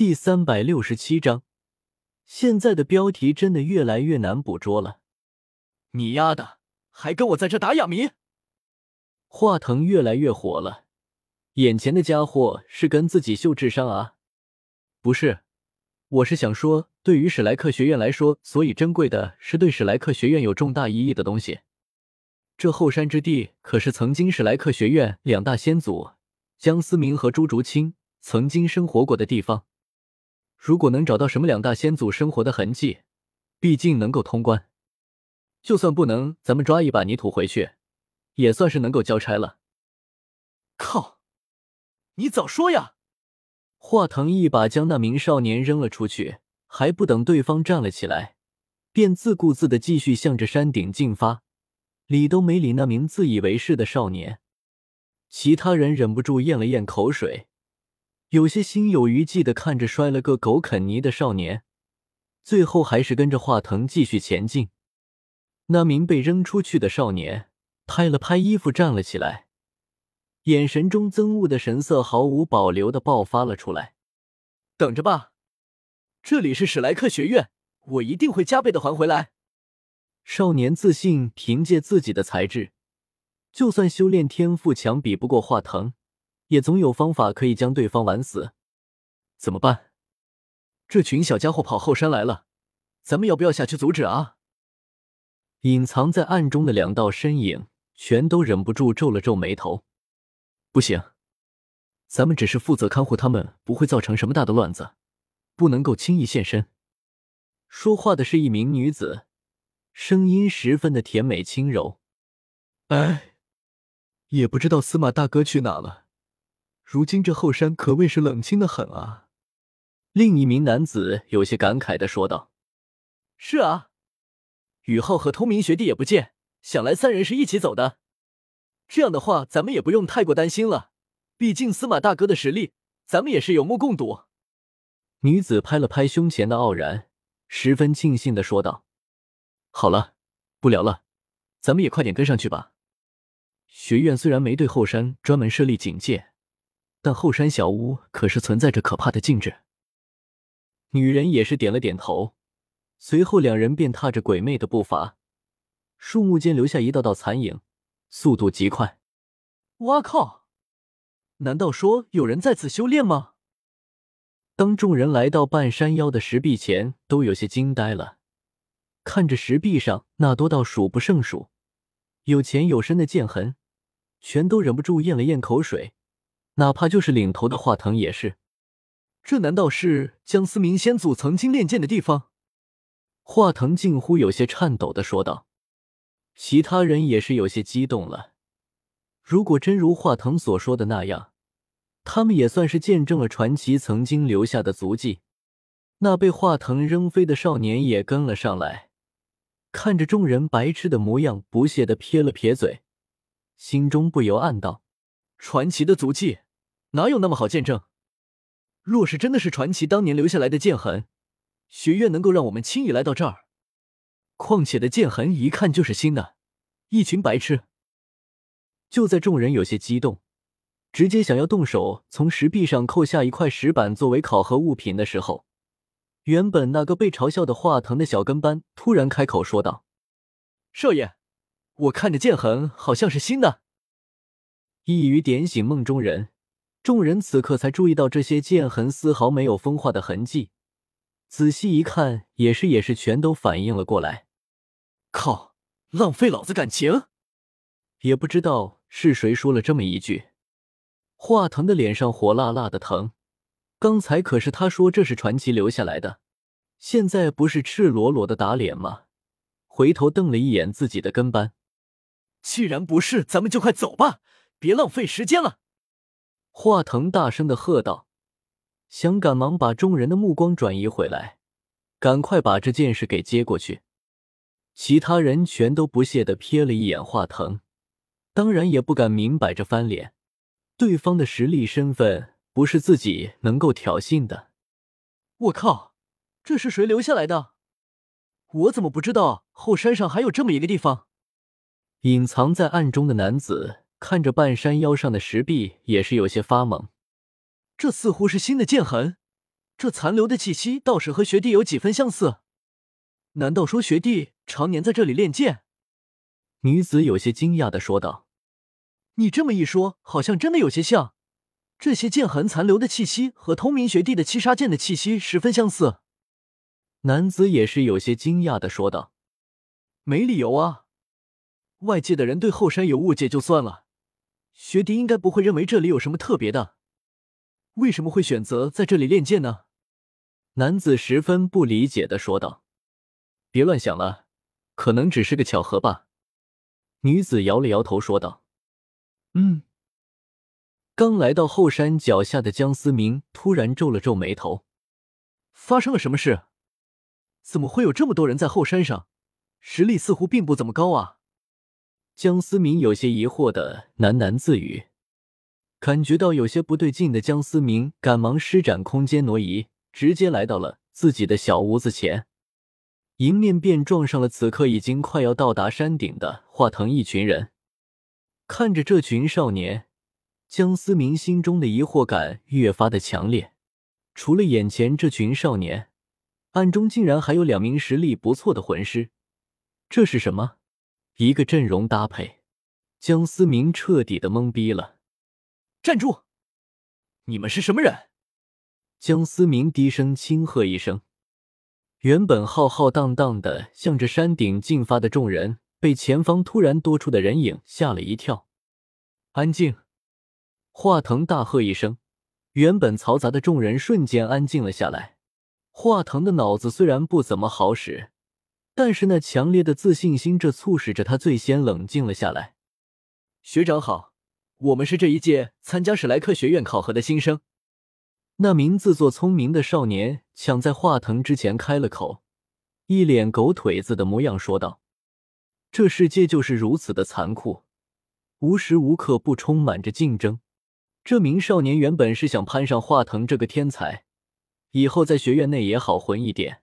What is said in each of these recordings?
第三百六十七章，现在的标题真的越来越难捕捉了。你丫的，还跟我在这打哑谜！华腾越来越火了，眼前的家伙是跟自己秀智商啊？不是，我是想说，对于史莱克学院来说，所以珍贵的是对史莱克学院有重大意义的东西。这后山之地可是曾经史莱克学院两大先祖江思明和朱竹清曾经生活过的地方。如果能找到什么两大先祖生活的痕迹，毕竟能够通关。就算不能，咱们抓一把泥土回去，也算是能够交差了。靠！你早说呀！华腾一把将那名少年扔了出去，还不等对方站了起来，便自顾自的继续向着山顶进发，理都没理那名自以为是的少年。其他人忍不住咽了咽口水。有些心有余悸的看着摔了个狗啃泥的少年，最后还是跟着华腾继续前进。那名被扔出去的少年拍了拍衣服站了起来，眼神中憎恶的神色毫无保留的爆发了出来。等着吧，这里是史莱克学院，我一定会加倍的还回来。少年自信，凭借自己的才智，就算修炼天赋强比不过华腾。也总有方法可以将对方玩死，怎么办？这群小家伙跑后山来了，咱们要不要下去阻止啊？隐藏在暗中的两道身影全都忍不住皱了皱眉头。不行，咱们只是负责看护他们，不会造成什么大的乱子，不能够轻易现身。说话的是一名女子，声音十分的甜美轻柔。哎，也不知道司马大哥去哪了。如今这后山可谓是冷清的很啊！另一名男子有些感慨的说道：“是啊，雨浩和通明学弟也不见，想来三人是一起走的。这样的话，咱们也不用太过担心了。毕竟司马大哥的实力，咱们也是有目共睹。”女子拍了拍胸前的傲然，十分庆幸的说道：“好了，不聊了，咱们也快点跟上去吧。学院虽然没对后山专门设立警戒。”但后山小屋可是存在着可怕的禁制。女人也是点了点头，随后两人便踏着鬼魅的步伐，树木间留下一道道残影，速度极快。哇靠！难道说有人在此修炼吗？当众人来到半山腰的石壁前，都有些惊呆了，看着石壁上那多到数不胜数、有浅有深的剑痕，全都忍不住咽了咽口水。哪怕就是领头的华腾也是，这难道是江思明先祖曾经练剑的地方？华腾近乎有些颤抖的说道。其他人也是有些激动了。如果真如华腾所说的那样，他们也算是见证了传奇曾经留下的足迹。那被华腾扔飞的少年也跟了上来，看着众人白痴的模样，不屑的撇了撇嘴，心中不由暗道：传奇的足迹。哪有那么好见证？若是真的是传奇当年留下来的剑痕，学院能够让我们轻易来到这儿？况且的剑痕一看就是新的，一群白痴！就在众人有些激动，直接想要动手从石壁上扣下一块石板作为考核物品的时候，原本那个被嘲笑的华腾的小跟班突然开口说道：“少爷，我看着剑痕好像是新的。”一语点醒梦中人。众人此刻才注意到这些剑痕丝毫没有风化的痕迹，仔细一看，也是也是全都反应了过来。靠，浪费老子感情！也不知道是谁说了这么一句。华腾的脸上火辣辣的疼，刚才可是他说这是传奇留下来的，现在不是赤裸裸的打脸吗？回头瞪了一眼自己的跟班，既然不是，咱们就快走吧，别浪费时间了。华腾大声的喝道，想赶忙把众人的目光转移回来，赶快把这件事给接过去。其他人全都不屑的瞥了一眼华腾，当然也不敢明摆着翻脸，对方的实力身份不是自己能够挑衅的。我靠，这是谁留下来的？我怎么不知道后山上还有这么一个地方？隐藏在暗中的男子。看着半山腰上的石壁，也是有些发懵。这似乎是新的剑痕，这残留的气息倒是和学弟有几分相似。难道说学弟常年在这里练剑？女子有些惊讶的说道：“你这么一说，好像真的有些像。这些剑痕残留的气息和通明学弟的七杀剑的气息十分相似。”男子也是有些惊讶的说道：“没理由啊！外界的人对后山有误解就算了，学弟应该不会认为这里有什么特别的。为什么会选择在这里练剑呢？”男子十分不理解的说道：“别乱想了，可能只是个巧合吧。”女子摇了摇头说道：“嗯。”刚来到后山脚下的江思明突然皱了皱眉头：“发生了什么事？怎么会有这么多人在后山上？实力似乎并不怎么高啊！”江思明有些疑惑的喃喃自语。感觉到有些不对劲的江思明赶忙施展空间挪移，直接来到了自己的小屋子前。迎面便撞上了此刻已经快要到达山顶的华腾一群人。看着这群少年，江思明心中的疑惑感越发的强烈。除了眼前这群少年，暗中竟然还有两名实力不错的魂师，这是什么？一个阵容搭配，江思明彻底的懵逼了。站住！你们是什么人？江思明低声轻喝一声。原本浩浩荡荡的向着山顶进发的众人，被前方突然多出的人影吓了一跳。安静！华腾大喝一声，原本嘈杂的众人瞬间安静了下来。华腾的脑子虽然不怎么好使，但是那强烈的自信心，这促使着他最先冷静了下来。学长好，我们是这一届参加史莱克学院考核的新生。那名自作聪明的少年抢在华腾之前开了口，一脸狗腿子的模样说道：“这世界就是如此的残酷，无时无刻不充满着竞争。”这名少年原本是想攀上华腾这个天才，以后在学院内也好混一点，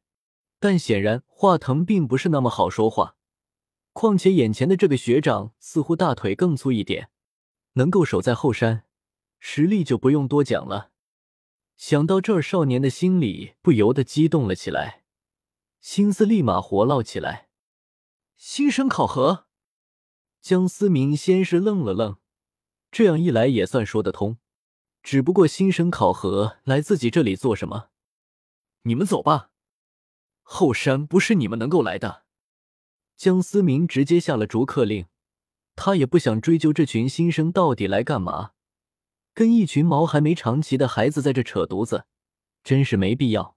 但显然华腾并不是那么好说话。况且眼前的这个学长似乎大腿更粗一点，能够守在后山，实力就不用多讲了。想到这儿，少年的心里不由得激动了起来，心思立马活络起来。新生考核，江思明先是愣了愣，这样一来也算说得通。只不过新生考核来自己这里做什么？你们走吧，后山不是你们能够来的。江思明直接下了逐客令，他也不想追究这群新生到底来干嘛。跟一群毛还没长齐的孩子在这扯犊子，真是没必要。